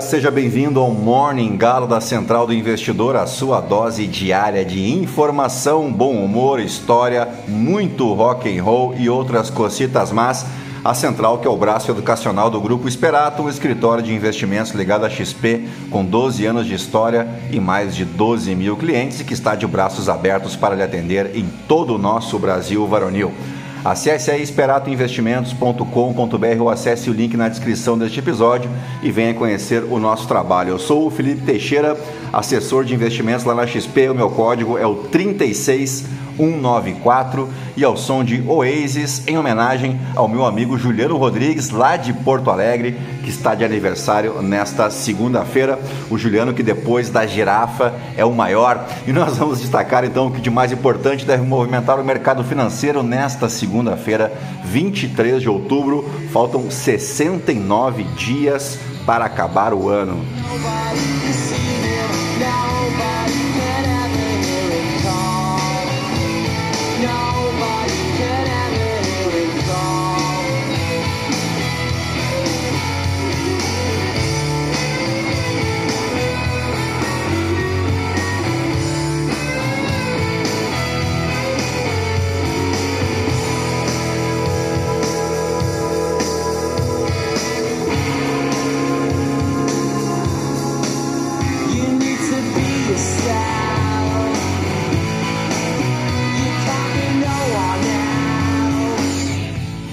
Seja bem-vindo ao Morning Galo da Central do Investidor, a sua dose diária de informação, bom humor, história, muito rock and roll e outras cocitas más. A Central, que é o braço educacional do Grupo Esperato, um escritório de investimentos ligado à XP, com 12 anos de história e mais de 12 mil clientes e que está de braços abertos para lhe atender em todo o nosso Brasil varonil. Acesse aí esperatoinvestimentos.com.br ou acesse o link na descrição deste episódio e venha conhecer o nosso trabalho. Eu sou o Felipe Teixeira, assessor de investimentos lá na XP. O meu código é o 36194 e ao som de Oasis, em homenagem ao meu amigo Juliano Rodrigues, lá de Porto Alegre, que está de aniversário nesta segunda-feira. O Juliano, que depois da girafa é o maior. E nós vamos destacar então o que de mais importante deve movimentar o mercado financeiro nesta segunda segunda-feira, 23 de outubro. Faltam 69 dias para acabar o ano.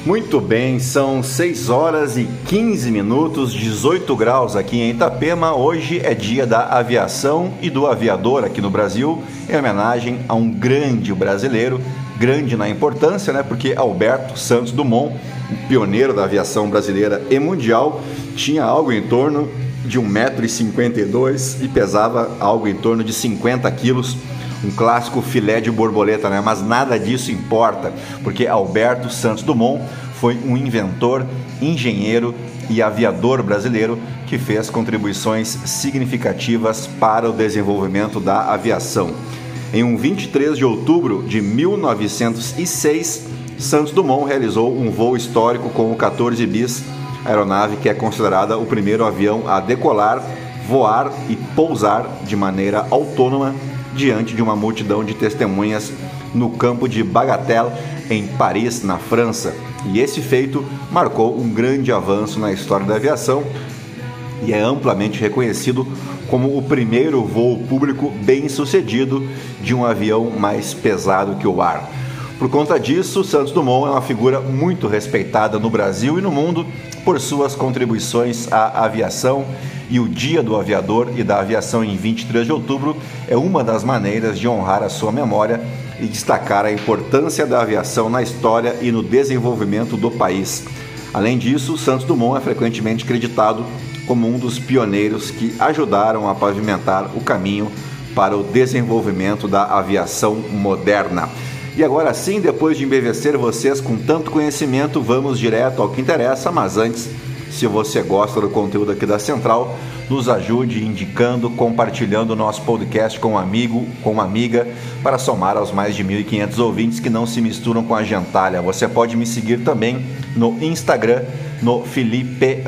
Muito bem, são 6 horas e 15 minutos, 18 graus aqui em Itapema. Hoje é dia da aviação e do aviador aqui no Brasil, em homenagem a um grande brasileiro, grande na importância, né? Porque Alberto Santos Dumont, pioneiro da aviação brasileira e mundial, tinha algo em torno de 1,52m e pesava algo em torno de 50 quilos um clássico filé de borboleta, né? Mas nada disso importa, porque Alberto Santos Dumont foi um inventor, engenheiro e aviador brasileiro que fez contribuições significativas para o desenvolvimento da aviação. Em um 23 de outubro de 1906, Santos Dumont realizou um voo histórico com o 14 bis, aeronave que é considerada o primeiro avião a decolar, voar e pousar de maneira autônoma diante de uma multidão de testemunhas no campo de Bagatelle, em Paris, na França. E esse feito marcou um grande avanço na história da aviação e é amplamente reconhecido como o primeiro voo público bem sucedido de um avião mais pesado que o ar. Por conta disso, Santos Dumont é uma figura muito respeitada no Brasil e no mundo por suas contribuições à aviação e o Dia do Aviador e da Aviação em 23 de outubro é uma das maneiras de honrar a sua memória e destacar a importância da aviação na história e no desenvolvimento do país. Além disso, Santos Dumont é frequentemente creditado como um dos pioneiros que ajudaram a pavimentar o caminho para o desenvolvimento da aviação moderna. E agora sim, depois de embevecer vocês com tanto conhecimento, vamos direto ao que interessa, mas antes se você gosta do conteúdo aqui da Central, nos ajude indicando, compartilhando o nosso podcast com um amigo, com uma amiga, para somar aos mais de 1.500 ouvintes que não se misturam com a gentalha. Você pode me seguir também no Instagram, no Felipe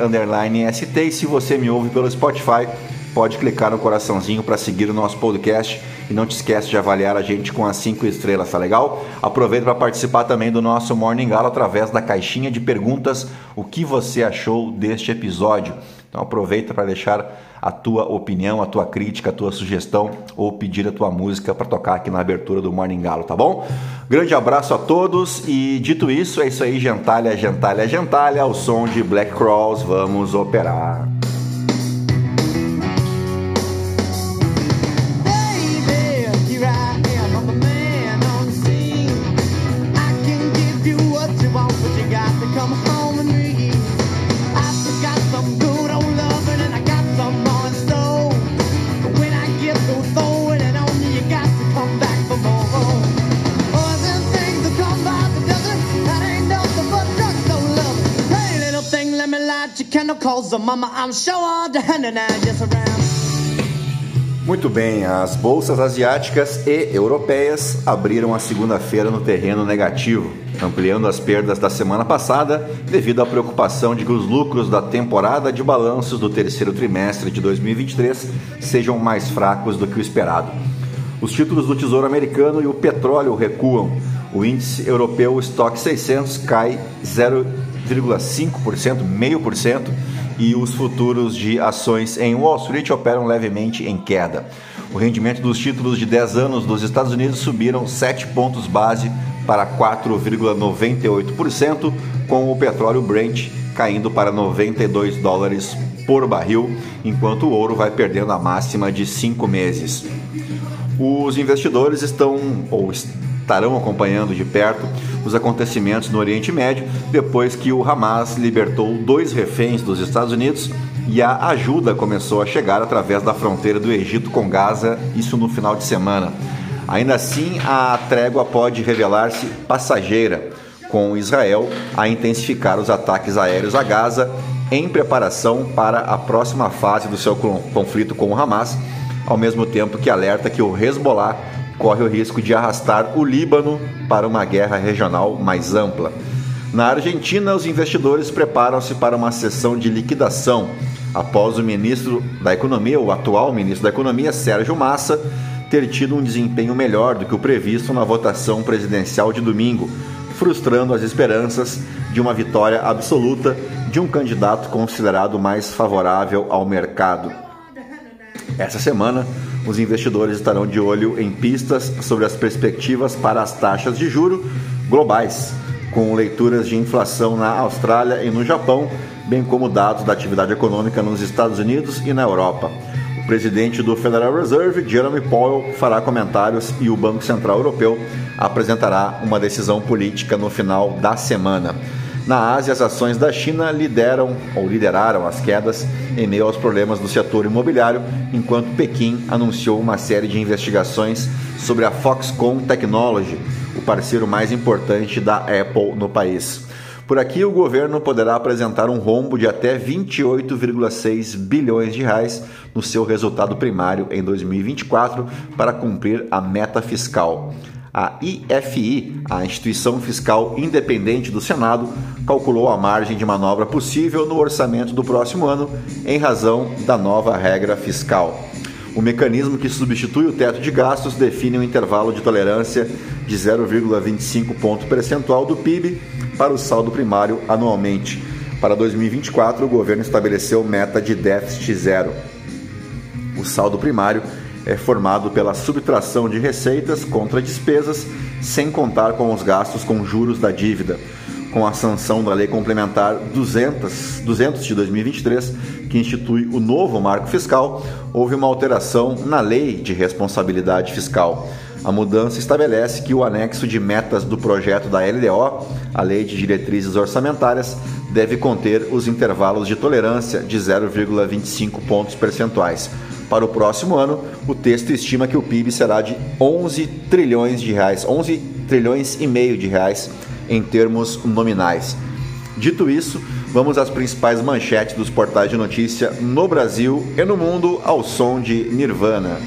ST, e se você me ouve pelo Spotify, pode clicar no coraçãozinho para seguir o nosso podcast e não te esquece de avaliar a gente com as 5 estrelas, tá legal? Aproveita para participar também do nosso Morning Gala através da caixinha de perguntas, o que você achou deste episódio. Então aproveita para deixar a tua opinião, a tua crítica, a tua sugestão ou pedir a tua música para tocar aqui na abertura do Morning Galo, tá bom? Grande abraço a todos e dito isso, é isso aí, gentalha, gentalha, gentalha, ao som de Black Cross, vamos operar. Muito bem, as bolsas asiáticas e europeias abriram a segunda-feira no terreno negativo, ampliando as perdas da semana passada devido à preocupação de que os lucros da temporada de balanços do terceiro trimestre de 2023 sejam mais fracos do que o esperado. Os títulos do Tesouro Americano e o petróleo recuam. O índice europeu Stock 600 cai 0,5%, meio por cento e os futuros de ações em Wall Street operam levemente em queda. O rendimento dos títulos de 10 anos dos Estados Unidos subiram 7 pontos base para 4,98%, com o petróleo Brent caindo para 92 dólares por barril, enquanto o ouro vai perdendo a máxima de 5 meses. Os investidores estão ou estarão acompanhando de perto os acontecimentos no Oriente Médio depois que o Hamas libertou dois reféns dos Estados Unidos e a ajuda começou a chegar através da fronteira do Egito com Gaza, isso no final de semana. Ainda assim, a trégua pode revelar-se passageira, com Israel a intensificar os ataques aéreos a Gaza em preparação para a próxima fase do seu conflito com o Hamas, ao mesmo tempo que alerta que o Hezbollah corre o risco de arrastar o Líbano para uma guerra regional mais ampla. Na Argentina, os investidores preparam-se para uma sessão de liquidação após o ministro da Economia, o atual ministro da Economia, Sérgio Massa, ter tido um desempenho melhor do que o previsto na votação presidencial de domingo, frustrando as esperanças de uma vitória absoluta de um candidato considerado mais favorável ao mercado. Essa semana, os investidores estarão de olho em pistas sobre as perspectivas para as taxas de juro globais, com leituras de inflação na Austrália e no Japão, bem como dados da atividade econômica nos Estados Unidos e na Europa. O presidente do Federal Reserve, Jeremy Powell, fará comentários e o Banco Central Europeu apresentará uma decisão política no final da semana. Na Ásia, as ações da China lideram ou lideraram as quedas em meio aos problemas do setor imobiliário, enquanto Pequim anunciou uma série de investigações sobre a Foxconn Technology, o parceiro mais importante da Apple no país. Por aqui, o governo poderá apresentar um rombo de até 28,6 bilhões de reais no seu resultado primário em 2024 para cumprir a meta fiscal. A IFI, a instituição fiscal independente do Senado, calculou a margem de manobra possível no orçamento do próximo ano em razão da nova regra fiscal. O mecanismo que substitui o teto de gastos define um intervalo de tolerância de 0,25 ponto percentual do PIB para o saldo primário anualmente. Para 2024, o governo estabeleceu meta de déficit zero. O saldo primário é formado pela subtração de receitas contra despesas, sem contar com os gastos com juros da dívida. Com a sanção da Lei Complementar 200, 200 de 2023, que institui o novo marco fiscal, houve uma alteração na Lei de Responsabilidade Fiscal. A mudança estabelece que o anexo de metas do projeto da LDO, a Lei de Diretrizes Orçamentárias, deve conter os intervalos de tolerância de 0,25 pontos percentuais para o próximo ano, o texto estima que o PIB será de 11 trilhões de reais, 11 trilhões e meio de reais em termos nominais. Dito isso, vamos às principais manchetes dos portais de notícia no Brasil e no mundo ao som de Nirvana.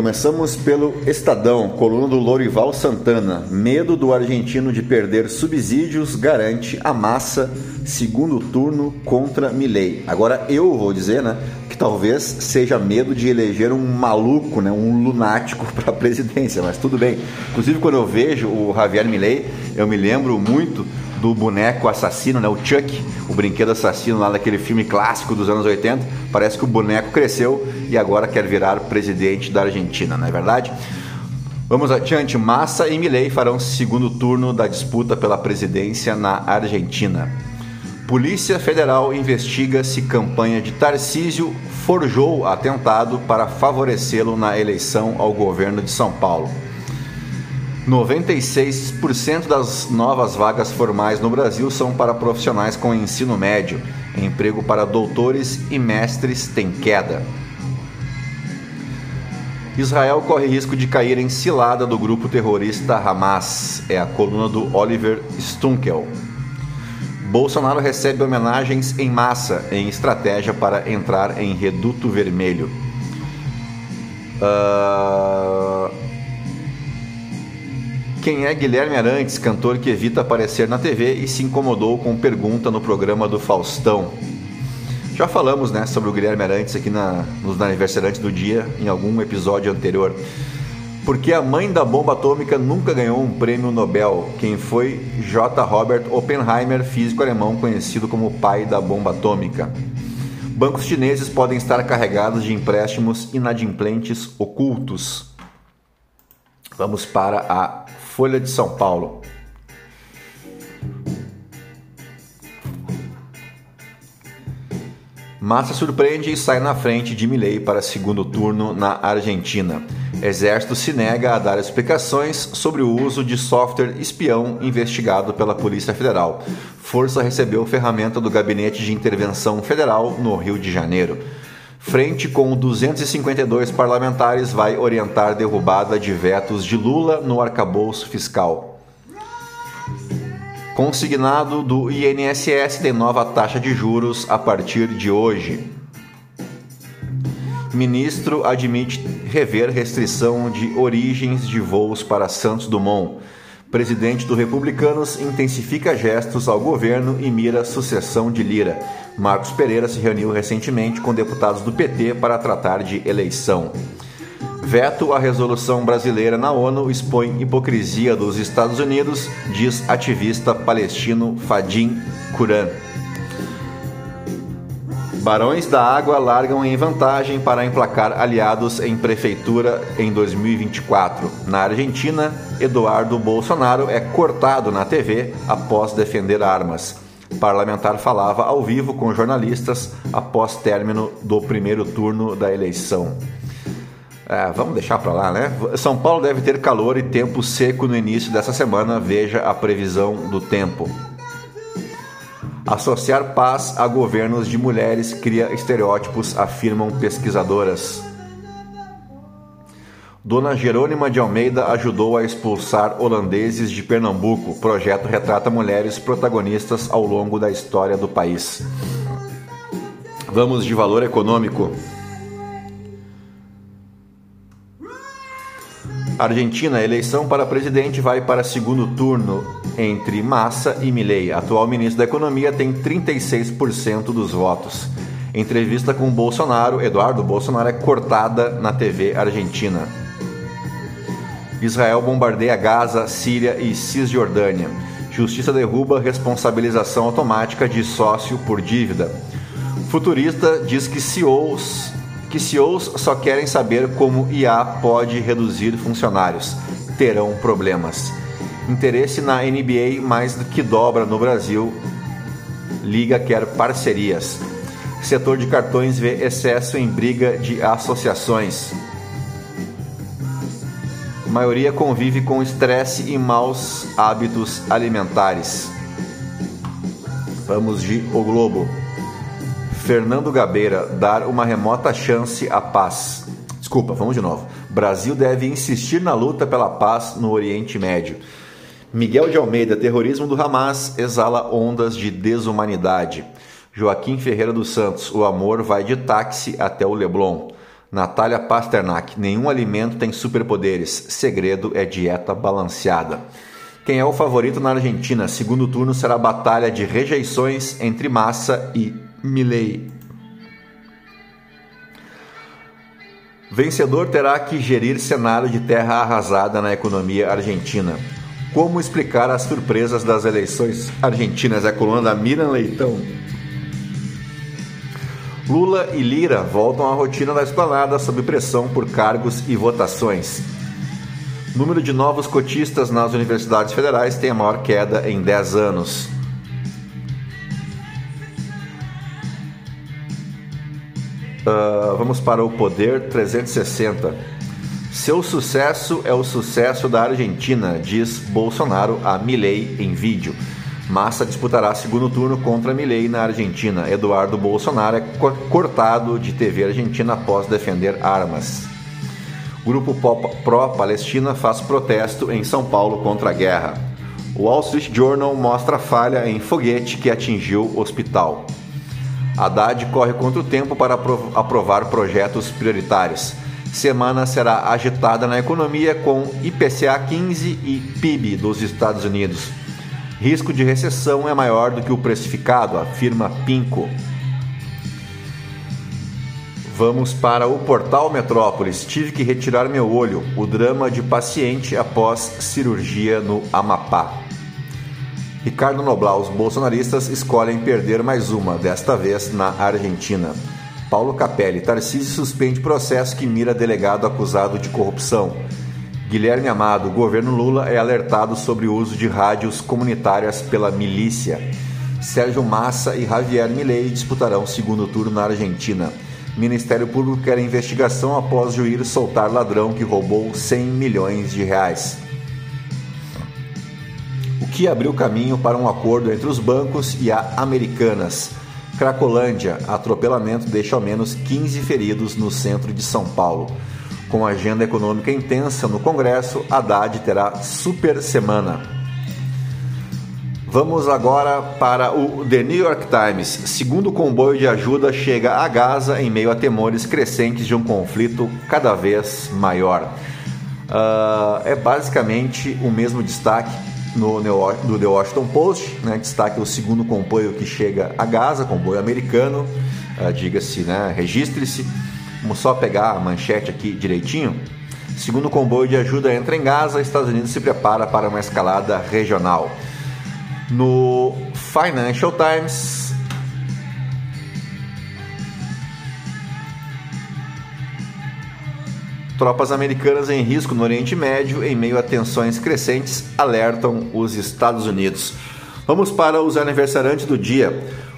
Começamos pelo Estadão, coluna do Lorival Santana. Medo do argentino de perder subsídios garante a massa segundo turno contra Milei. Agora eu vou dizer, né, que talvez seja medo de eleger um maluco, né, um lunático para a presidência, mas tudo bem. Inclusive quando eu vejo o Javier Milei, eu me lembro muito do boneco assassino, né? O Chuck, o brinquedo assassino lá daquele filme clássico dos anos 80. Parece que o boneco cresceu e agora quer virar presidente da Argentina, não é verdade? Vamos adiante. Massa e Milei farão segundo turno da disputa pela presidência na Argentina. Polícia Federal investiga se campanha de Tarcísio forjou atentado para favorecê-lo na eleição ao governo de São Paulo. 96% das novas vagas formais no Brasil são para profissionais com ensino médio. Emprego para doutores e mestres tem queda. Israel corre risco de cair em cilada do grupo terrorista Hamas. É a coluna do Oliver Stunkel. Bolsonaro recebe homenagens em massa em estratégia para entrar em Reduto Vermelho. Uh... Quem é Guilherme Arantes, cantor que evita aparecer na TV e se incomodou com pergunta no programa do Faustão? Já falamos né, sobre o Guilherme Arantes aqui na, nos aniversariantes do dia em algum episódio anterior porque a mãe da bomba atômica nunca ganhou um prêmio Nobel. Quem foi J. Robert Oppenheimer, físico alemão conhecido como pai da bomba atômica. Bancos chineses podem estar carregados de empréstimos inadimplentes ocultos. Vamos para a Folha de São Paulo. Massa surpreende e sai na frente de Milley para segundo turno na Argentina. Exército se nega a dar explicações sobre o uso de software espião investigado pela Polícia Federal. Força recebeu ferramenta do Gabinete de Intervenção Federal no Rio de Janeiro. Frente com 252 parlamentares vai orientar derrubada de vetos de Lula no arcabouço fiscal. Consignado do INSS tem nova taxa de juros a partir de hoje. Ministro admite rever restrição de origens de voos para Santos Dumont. Presidente do Republicanos intensifica gestos ao governo e mira sucessão de Lira. Marcos Pereira se reuniu recentemente com deputados do PT para tratar de eleição. Veto à resolução brasileira na ONU expõe hipocrisia dos Estados Unidos, diz ativista palestino Fadim Kuran. Barões da Água largam em vantagem para emplacar aliados em prefeitura em 2024. Na Argentina, Eduardo Bolsonaro é cortado na TV após defender armas. Parlamentar falava ao vivo com jornalistas após término do primeiro turno da eleição. É, vamos deixar para lá, né? São Paulo deve ter calor e tempo seco no início dessa semana. Veja a previsão do tempo. Associar paz a governos de mulheres cria estereótipos, afirmam pesquisadoras. Dona Jerônima de Almeida ajudou a expulsar holandeses de Pernambuco. O projeto retrata mulheres protagonistas ao longo da história do país. Vamos de valor econômico. Argentina, eleição para presidente vai para segundo turno entre Massa e Milei. Atual ministro da Economia tem 36% dos votos. Entrevista com Bolsonaro, Eduardo Bolsonaro é cortada na TV argentina. Israel bombardeia Gaza, Síria e Cisjordânia. Justiça derruba responsabilização automática de sócio por dívida. Futurista diz que CEOs, que CEOs só querem saber como IA pode reduzir funcionários. Terão problemas. Interesse na NBA mais do que dobra no Brasil. Liga quer parcerias. Setor de cartões vê excesso em briga de associações. A maioria convive com estresse e maus hábitos alimentares. Vamos de O Globo. Fernando Gabeira dar uma remota chance à paz. Desculpa, vamos de novo. Brasil deve insistir na luta pela paz no Oriente Médio. Miguel de Almeida, terrorismo do Hamas exala ondas de desumanidade. Joaquim Ferreira dos Santos, o amor vai de táxi até o Leblon. Natália Pasternak, nenhum alimento tem superpoderes, segredo é dieta balanceada. Quem é o favorito na Argentina? Segundo turno será batalha de rejeições entre Massa e Milley. Vencedor terá que gerir cenário de terra arrasada na economia argentina. Como explicar as surpresas das eleições argentinas? É a coluna da Miriam Leitão. Lula e Lira voltam à rotina da esplanada sob pressão por cargos e votações. Número de novos cotistas nas universidades federais tem a maior queda em 10 anos. Uh, vamos para o Poder 360. Seu sucesso é o sucesso da Argentina, diz Bolsonaro a Milley em vídeo. Massa disputará segundo turno contra Milley na Argentina. Eduardo Bolsonaro é cortado de TV Argentina após defender armas. Grupo pró-Palestina faz protesto em São Paulo contra a guerra. O Wall Street Journal mostra falha em foguete que atingiu hospital. Haddad corre contra o tempo para aprovar projetos prioritários. Semana será agitada na economia com IPCA 15 e PIB dos Estados Unidos. Risco de recessão é maior do que o precificado, afirma Pinco. Vamos para o portal Metrópolis. Tive que retirar meu olho. O drama de paciente após cirurgia no Amapá. Ricardo Noblar, os bolsonaristas escolhem perder mais uma, desta vez na Argentina. Paulo Capelli, Tarcísio suspende processo que mira delegado acusado de corrupção. Guilherme Amado, governo Lula é alertado sobre o uso de rádios comunitárias pela milícia. Sérgio Massa e Javier Milei disputarão segundo turno na Argentina. Ministério Público quer investigação após juiz soltar ladrão que roubou 100 milhões de reais que abriu caminho para um acordo entre os bancos e a Americanas. Cracolândia, atropelamento deixa ao menos 15 feridos no centro de São Paulo. Com agenda econômica intensa no Congresso, Haddad terá super semana. Vamos agora para o The New York Times. Segundo comboio de ajuda chega a Gaza em meio a temores crescentes de um conflito cada vez maior. Uh, é basicamente o mesmo destaque no, do The Washington Post, né, destaque o segundo comboio que chega a Gaza, comboio americano, uh, diga-se, né, registre-se. Vamos só pegar a manchete aqui direitinho. Segundo comboio de ajuda entra em Gaza, Estados Unidos se prepara para uma escalada regional. No Financial Times, Tropas americanas em risco no Oriente Médio, em meio a tensões crescentes, alertam os Estados Unidos. Vamos para os aniversariantes do dia.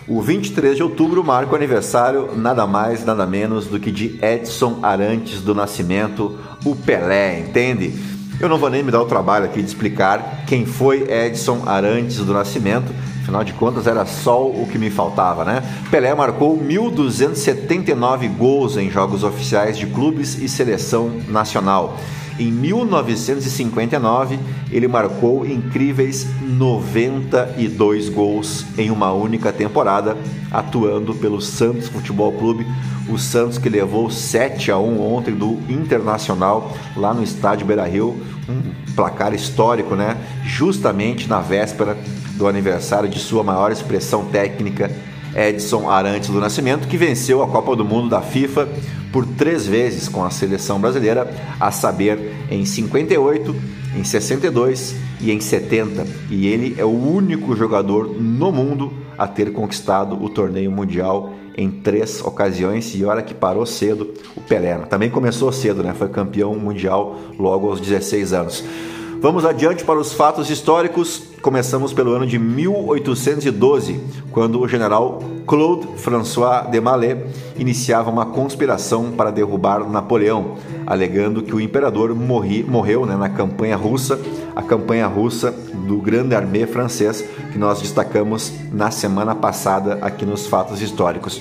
O 23 de outubro marca o aniversário nada mais, nada menos do que de Edson Arantes do Nascimento, o Pelé, entende? Eu não vou nem me dar o trabalho aqui de explicar quem foi Edson Arantes do Nascimento, Afinal de contas, era só o que me faltava, né? Pelé marcou 1.279 gols em jogos oficiais de clubes e seleção nacional. Em 1959, ele marcou incríveis 92 gols em uma única temporada, atuando pelo Santos Futebol Clube, o Santos que levou 7 a 1 ontem do Internacional lá no estádio Beira-Rio, um placar histórico, né? Justamente na véspera do aniversário de sua maior expressão técnica, Edson Arantes do Nascimento, que venceu a Copa do Mundo da FIFA por três vezes com a seleção brasileira, a saber, em 58, em 62 e em 70. E ele é o único jogador no mundo a ter conquistado o torneio mundial em três ocasiões e hora que parou cedo o Pelé. Também começou cedo, né? Foi campeão mundial logo aos 16 anos. Vamos adiante para os fatos históricos. Começamos pelo ano de 1812, quando o general Claude François de Mallet iniciava uma conspiração para derrubar Napoleão, alegando que o imperador morri, morreu né, na campanha russa, a campanha russa do Grande Armée francês, que nós destacamos na semana passada aqui nos fatos históricos.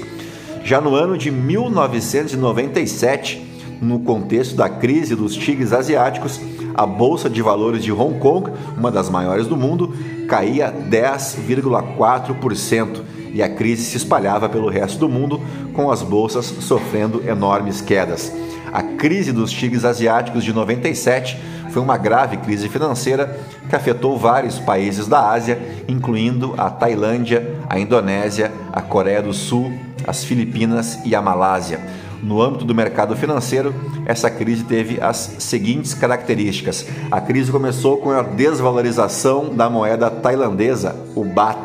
Já no ano de 1997, no contexto da crise dos tigres asiáticos, a bolsa de valores de Hong Kong, uma das maiores do mundo, caía 10,4% e a crise se espalhava pelo resto do mundo, com as bolsas sofrendo enormes quedas. A crise dos tigres asiáticos de 97 foi uma grave crise financeira que afetou vários países da Ásia, incluindo a Tailândia, a Indonésia, a Coreia do Sul, as Filipinas e a Malásia. No âmbito do mercado financeiro, essa crise teve as seguintes características. A crise começou com a desvalorização da moeda tailandesa, o baht,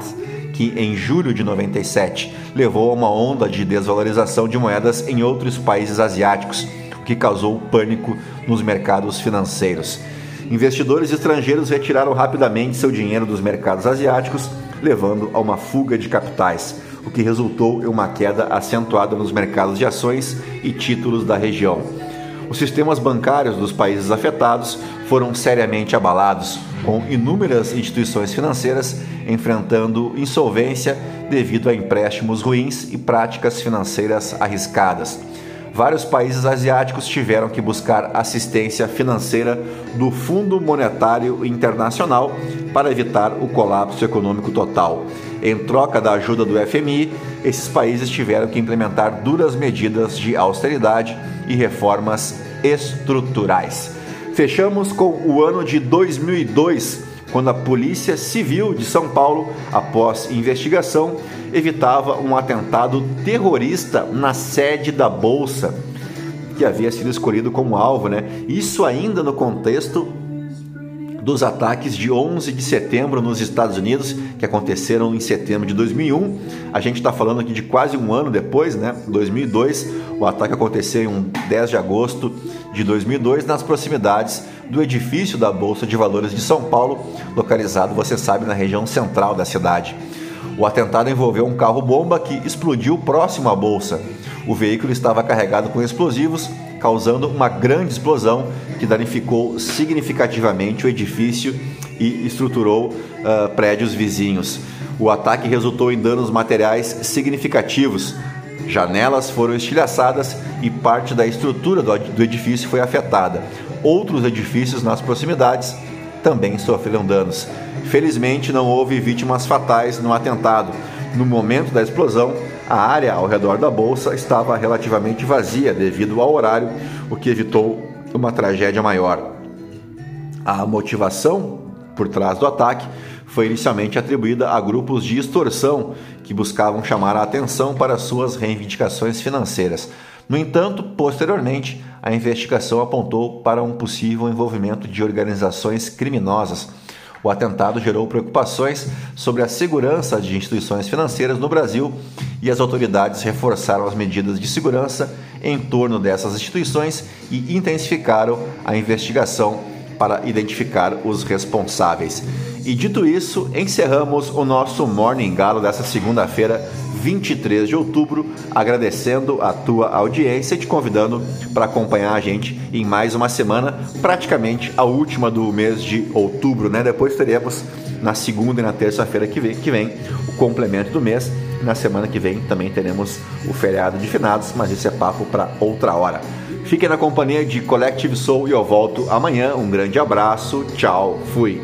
que em julho de 97 levou a uma onda de desvalorização de moedas em outros países asiáticos, o que causou pânico nos mercados financeiros. Investidores estrangeiros retiraram rapidamente seu dinheiro dos mercados asiáticos, levando a uma fuga de capitais. O que resultou em uma queda acentuada nos mercados de ações e títulos da região. Os sistemas bancários dos países afetados foram seriamente abalados, com inúmeras instituições financeiras enfrentando insolvência devido a empréstimos ruins e práticas financeiras arriscadas. Vários países asiáticos tiveram que buscar assistência financeira do Fundo Monetário Internacional para evitar o colapso econômico total. Em troca da ajuda do FMI, esses países tiveram que implementar duras medidas de austeridade e reformas estruturais. Fechamos com o ano de 2002, quando a Polícia Civil de São Paulo, após investigação, evitava um atentado terrorista na sede da Bolsa, que havia sido escolhido como alvo, né? Isso ainda no contexto dos ataques de 11 de setembro nos Estados Unidos, que aconteceram em setembro de 2001. A gente está falando aqui de quase um ano depois, né? 2002. O ataque aconteceu em 10 de agosto de 2002, nas proximidades do edifício da Bolsa de Valores de São Paulo, localizado, você sabe, na região central da cidade. O atentado envolveu um carro-bomba que explodiu próximo à bolsa. O veículo estava carregado com explosivos causando uma grande explosão que danificou significativamente o edifício e estruturou uh, prédios vizinhos. O ataque resultou em danos materiais significativos. Janelas foram estilhaçadas e parte da estrutura do edifício foi afetada. Outros edifícios nas proximidades também sofreram danos. Felizmente, não houve vítimas fatais no atentado. No momento da explosão, a área ao redor da bolsa estava relativamente vazia devido ao horário, o que evitou uma tragédia maior. A motivação por trás do ataque foi inicialmente atribuída a grupos de extorsão que buscavam chamar a atenção para suas reivindicações financeiras. No entanto, posteriormente, a investigação apontou para um possível envolvimento de organizações criminosas o atentado gerou preocupações sobre a segurança de instituições financeiras no Brasil e as autoridades reforçaram as medidas de segurança em torno dessas instituições e intensificaram a investigação para identificar os responsáveis. E dito isso, encerramos o nosso Morning Galo dessa segunda-feira, 23 de outubro, agradecendo a tua audiência e te convidando para acompanhar a gente em mais uma semana, praticamente a última do mês de outubro, né? Depois teremos na segunda e na terça-feira que vem, que vem o complemento do mês. Na semana que vem também teremos o feriado de finados, mas esse é papo para outra hora. Fiquem na companhia de Collective Soul e eu volto amanhã. Um grande abraço, tchau, fui.